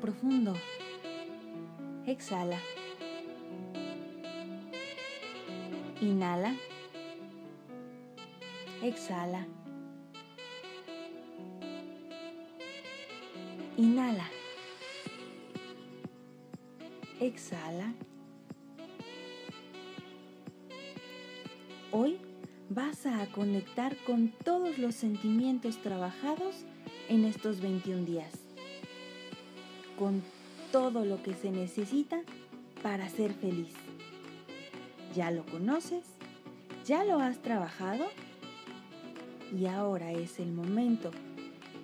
Profundo. Exhala. Inhala. Exhala. Inhala. Exhala. Hoy vas a conectar con todos los sentimientos trabajados en estos 21 días. Con todo lo que se necesita para ser feliz. ¿Ya lo conoces? ¿Ya lo has trabajado? Y ahora es el momento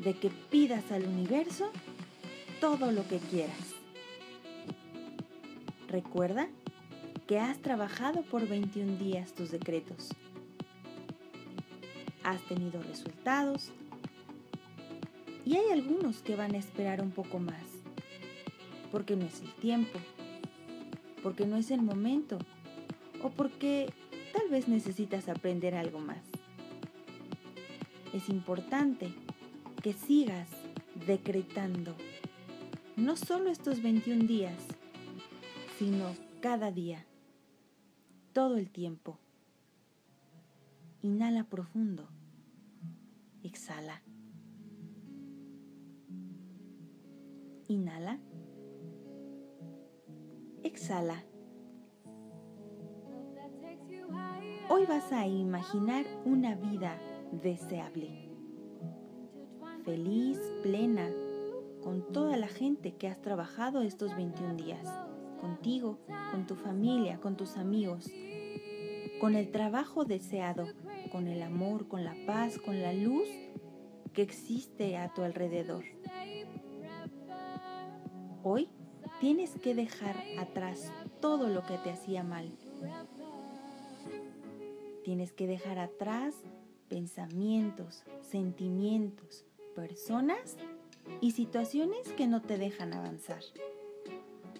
de que pidas al universo todo lo que quieras. Recuerda que has trabajado por 21 días tus decretos. Has tenido resultados y hay algunos que van a esperar un poco más, porque no es el tiempo, porque no es el momento o porque tal vez necesitas aprender algo más. Es importante que sigas decretando, no solo estos 21 días, sino cada día, todo el tiempo. Inhala profundo, exhala. Inhala, exhala. Hoy vas a imaginar una vida deseable, feliz, plena, con toda la gente que has trabajado estos 21 días, contigo, con tu familia, con tus amigos, con el trabajo deseado, con el amor, con la paz, con la luz que existe a tu alrededor. Hoy tienes que dejar atrás todo lo que te hacía mal Tienes que dejar atrás pensamientos, sentimientos, personas y situaciones que no te dejan avanzar.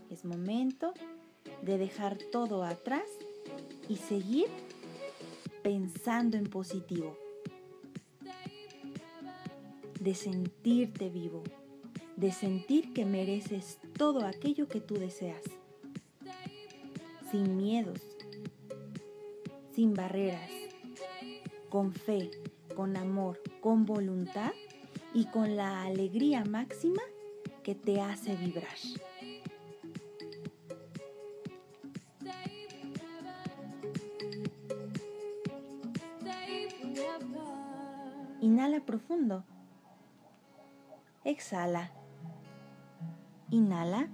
Es momento de dejar todo atrás y seguir pensando en positivo. De sentirte vivo, de sentir que mereces todo aquello que tú deseas. Sin miedos, sin barreras, con fe, con amor, con voluntad y con la alegría máxima que te hace vibrar. Inhala profundo. Exhala. Inhala.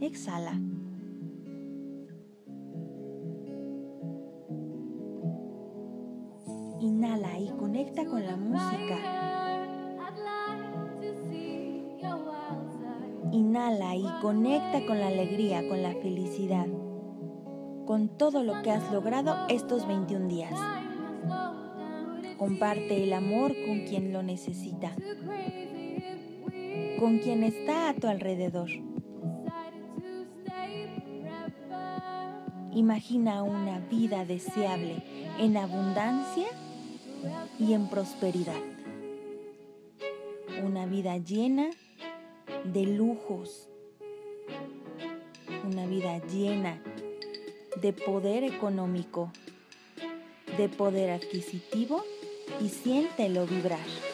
Exhala. Inhala y conecta con la música. Inhala y conecta con la alegría, con la felicidad, con todo lo que has logrado estos 21 días. Comparte el amor con quien lo necesita, con quien está a tu alrededor. Imagina una vida deseable en abundancia y en prosperidad. Una vida llena de lujos. Una vida llena de poder económico, de poder adquisitivo y siéntelo vibrar.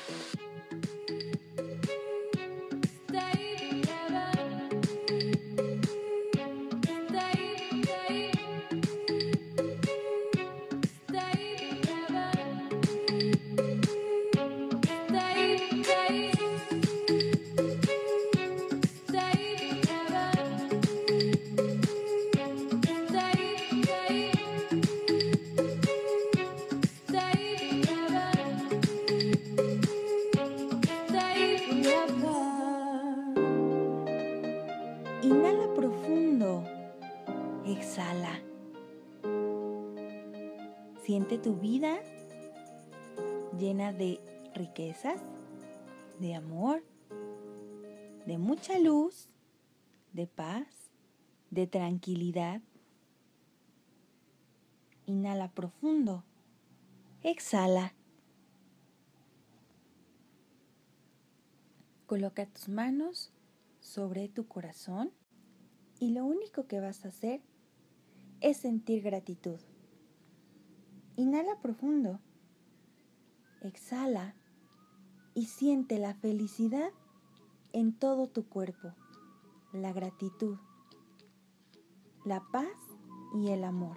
De riquezas, de amor, de mucha luz, de paz, de tranquilidad. Inhala profundo. Exhala. Coloca tus manos sobre tu corazón y lo único que vas a hacer es sentir gratitud. Inhala profundo. Exhala y siente la felicidad en todo tu cuerpo, la gratitud, la paz y el amor.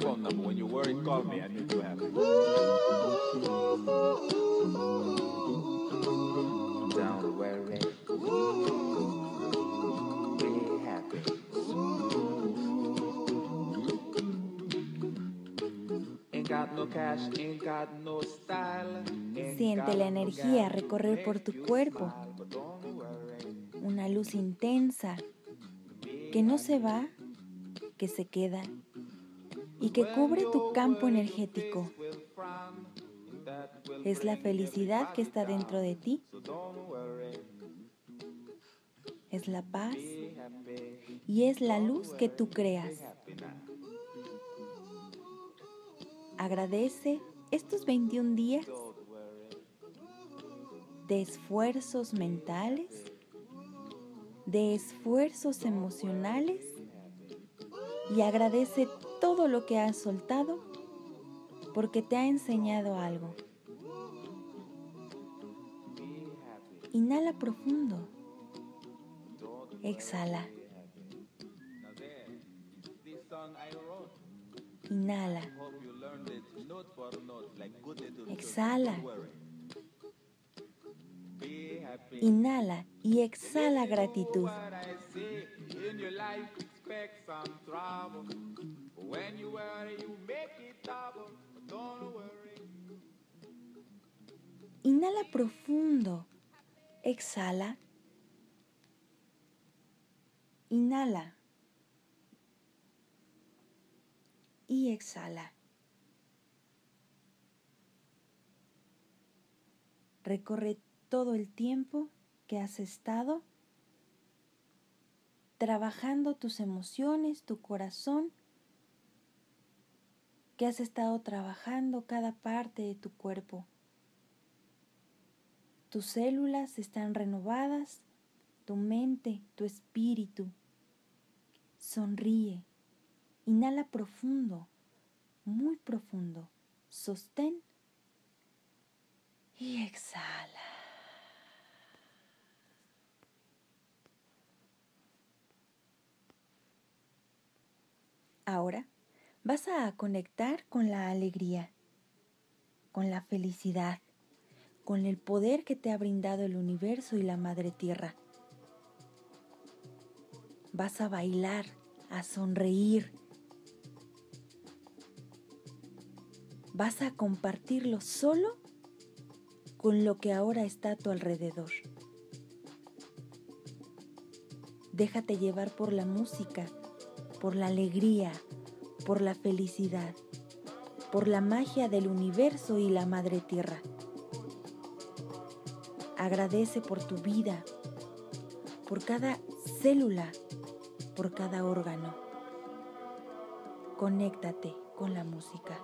Phone number. When you're worried, call me. I need you happy. Don't worry. Be happy. Ain't got no cash, ain't got no style. Siente la energía recorrer por tu cuerpo. Una luz intensa que no se va, que se queda y que cubre tu campo energético. Es la felicidad que está dentro de ti. Es la paz y es la luz que tú creas. Agradece estos 21 días de esfuerzos mentales, de esfuerzos emocionales y agradece todo lo que has soltado porque te ha enseñado algo. Inhala profundo. Exhala. Inhala. Exhala. Inhala y exhala gratitud. Inhala profundo. Exhala. Inhala. Y exhala. Recorre todo el tiempo que has estado trabajando tus emociones, tu corazón que has estado trabajando cada parte de tu cuerpo. Tus células están renovadas, tu mente, tu espíritu. Sonríe, inhala profundo, muy profundo, sostén y exhala. Ahora vas a conectar con la alegría, con la felicidad, con el poder que te ha brindado el universo y la madre tierra. Vas a bailar, a sonreír. vas a compartirlo solo con lo que ahora está a tu alrededor. Déjate llevar por la música, por la alegría, por la felicidad, por la magia del universo y la madre tierra. Agradece por tu vida, por cada célula, por cada órgano. Conéctate con la música.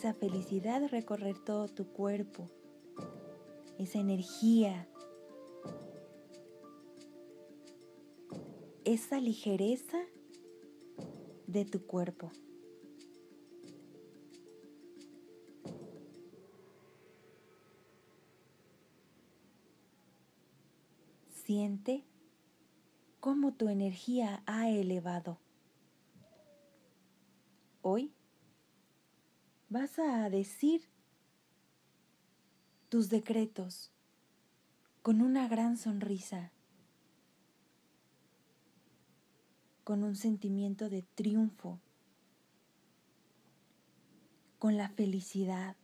Esa felicidad recorrer todo tu cuerpo, esa energía, esa ligereza de tu cuerpo. Siente cómo tu energía ha elevado. Hoy vas a decir tus decretos con una gran sonrisa, con un sentimiento de triunfo, con la felicidad,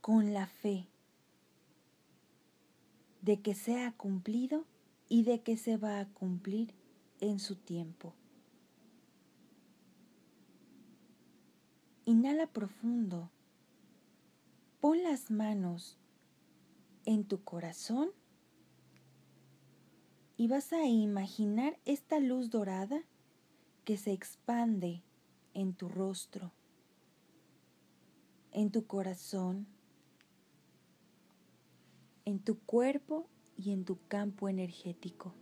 con la fe de que sea cumplido y de que se va a cumplir en su tiempo. Inhala profundo. Pon las manos en tu corazón y vas a imaginar esta luz dorada que se expande en tu rostro, en tu corazón, en tu cuerpo y en tu campo energético.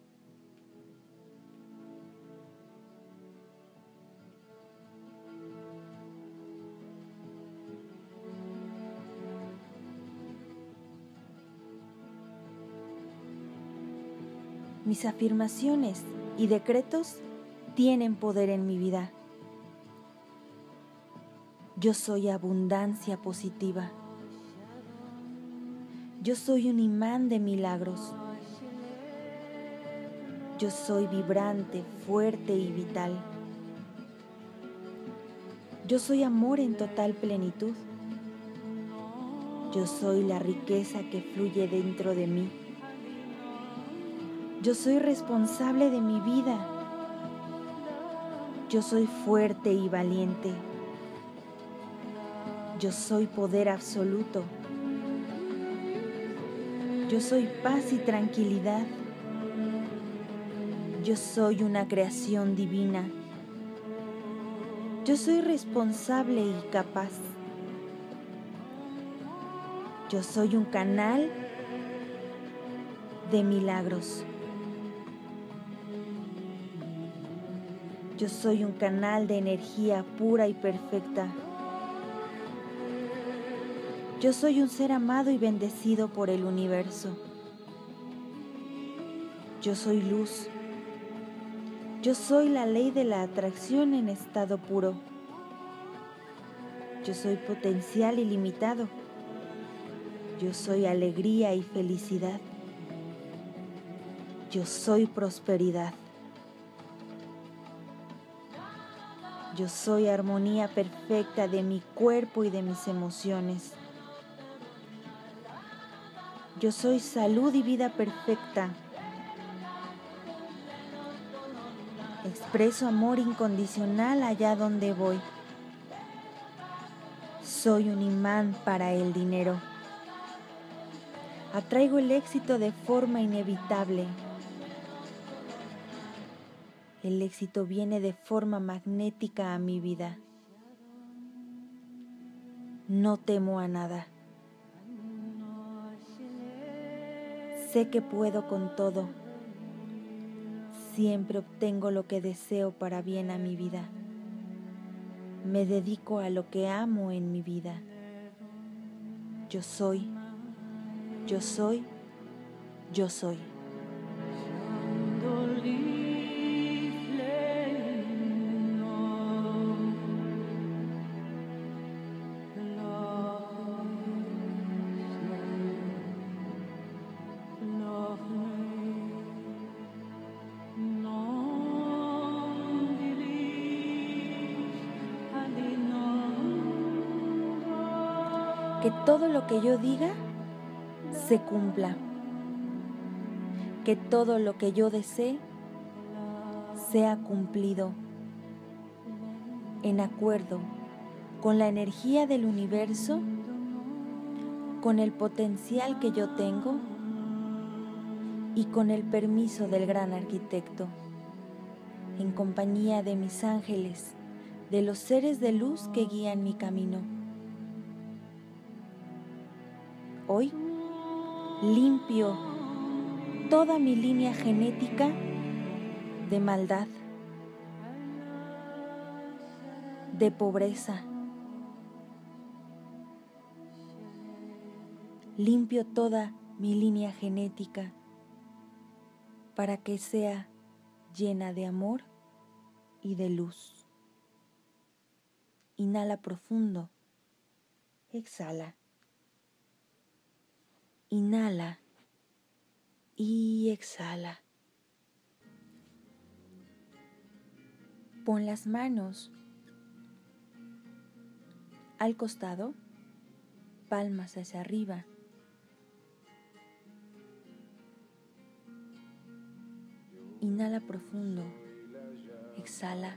Mis afirmaciones y decretos tienen poder en mi vida. Yo soy abundancia positiva. Yo soy un imán de milagros. Yo soy vibrante, fuerte y vital. Yo soy amor en total plenitud. Yo soy la riqueza que fluye dentro de mí. Yo soy responsable de mi vida. Yo soy fuerte y valiente. Yo soy poder absoluto. Yo soy paz y tranquilidad. Yo soy una creación divina. Yo soy responsable y capaz. Yo soy un canal de milagros. Yo soy un canal de energía pura y perfecta. Yo soy un ser amado y bendecido por el universo. Yo soy luz. Yo soy la ley de la atracción en estado puro. Yo soy potencial ilimitado. Yo soy alegría y felicidad. Yo soy prosperidad. Yo soy armonía perfecta de mi cuerpo y de mis emociones. Yo soy salud y vida perfecta. Expreso amor incondicional allá donde voy. Soy un imán para el dinero. Atraigo el éxito de forma inevitable. El éxito viene de forma magnética a mi vida. No temo a nada. Sé que puedo con todo. Siempre obtengo lo que deseo para bien a mi vida. Me dedico a lo que amo en mi vida. Yo soy, yo soy, yo soy. Que todo lo que yo diga se cumpla, que todo lo que yo desee sea cumplido en acuerdo con la energía del universo, con el potencial que yo tengo y con el permiso del gran arquitecto, en compañía de mis ángeles, de los seres de luz que guían mi camino. Limpio toda mi línea genética de maldad, de pobreza. Limpio toda mi línea genética para que sea llena de amor y de luz. Inhala profundo. Exhala. Inhala y exhala. Pon las manos al costado, palmas hacia arriba. Inhala profundo, exhala.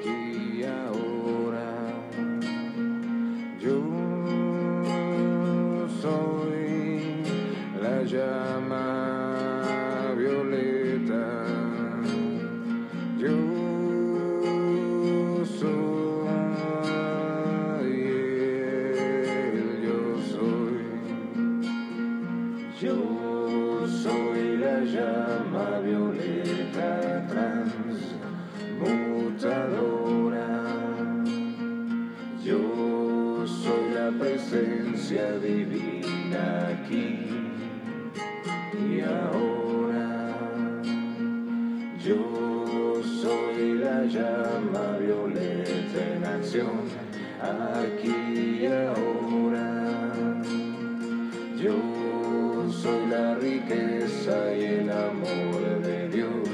riqueza y el amor de Dios.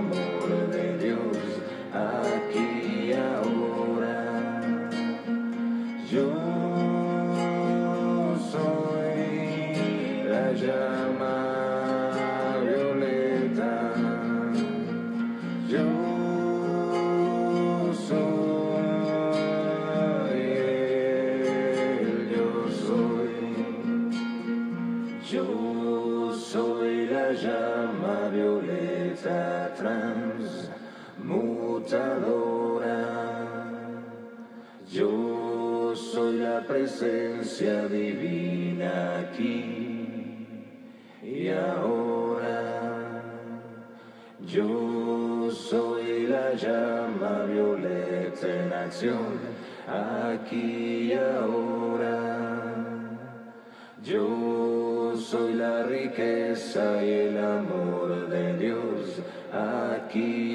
remember. Aquí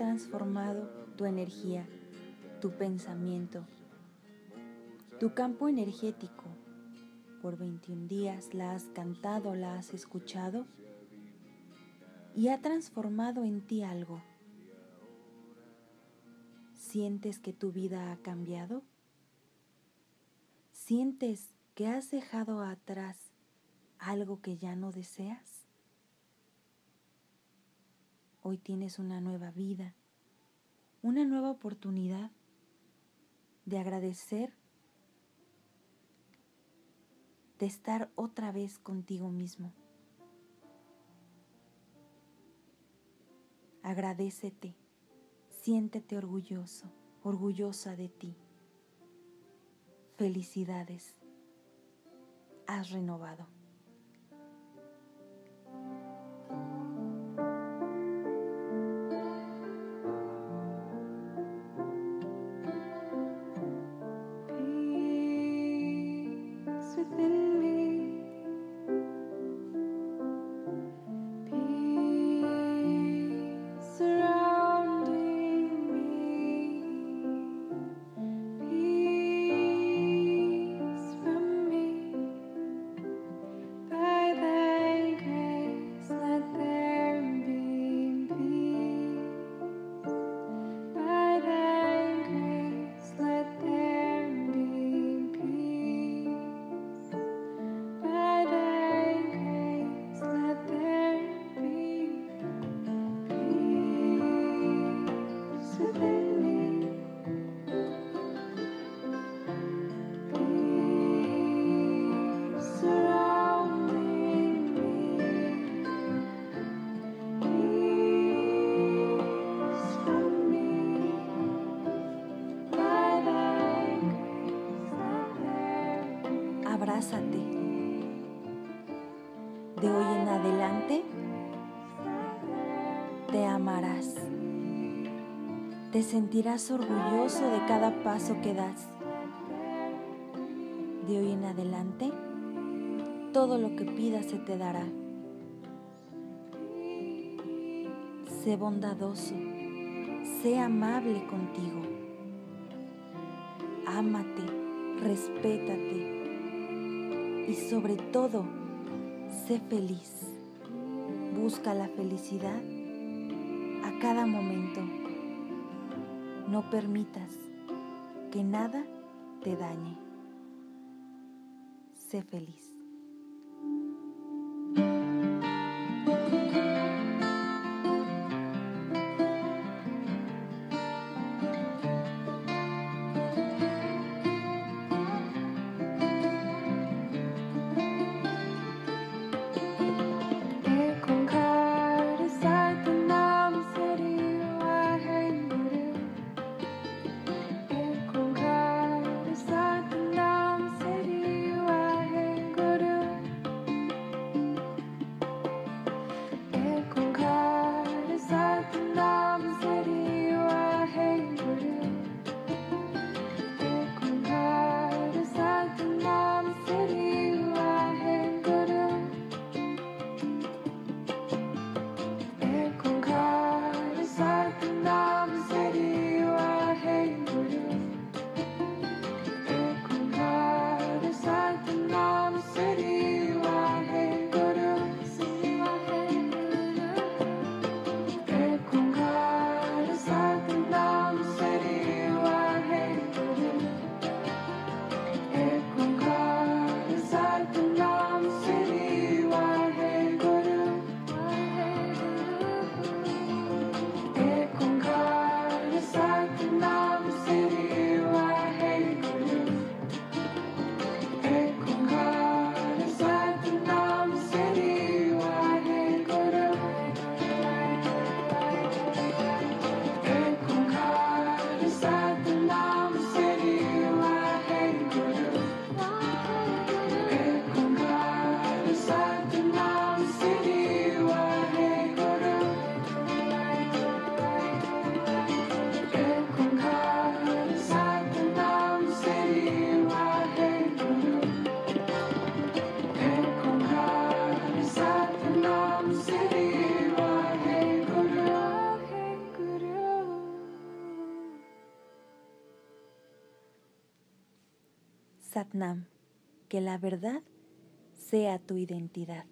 transformado tu energía, tu pensamiento, tu campo energético. Por 21 días la has cantado, la has escuchado y ha transformado en ti algo. ¿Sientes que tu vida ha cambiado? ¿Sientes que has dejado atrás algo que ya no deseas? Hoy tienes una nueva vida, una nueva oportunidad de agradecer, de estar otra vez contigo mismo. Agradecete, siéntete orgulloso, orgullosa de ti. Felicidades, has renovado. Te sentirás orgulloso de cada paso que das. De hoy en adelante, todo lo que pidas se te dará. Sé bondadoso, sé amable contigo. Ámate, respétate y sobre todo, sé feliz. Busca la felicidad cada momento. No permitas que nada te dañe. Sé feliz. Que la verdad sea tu identidad.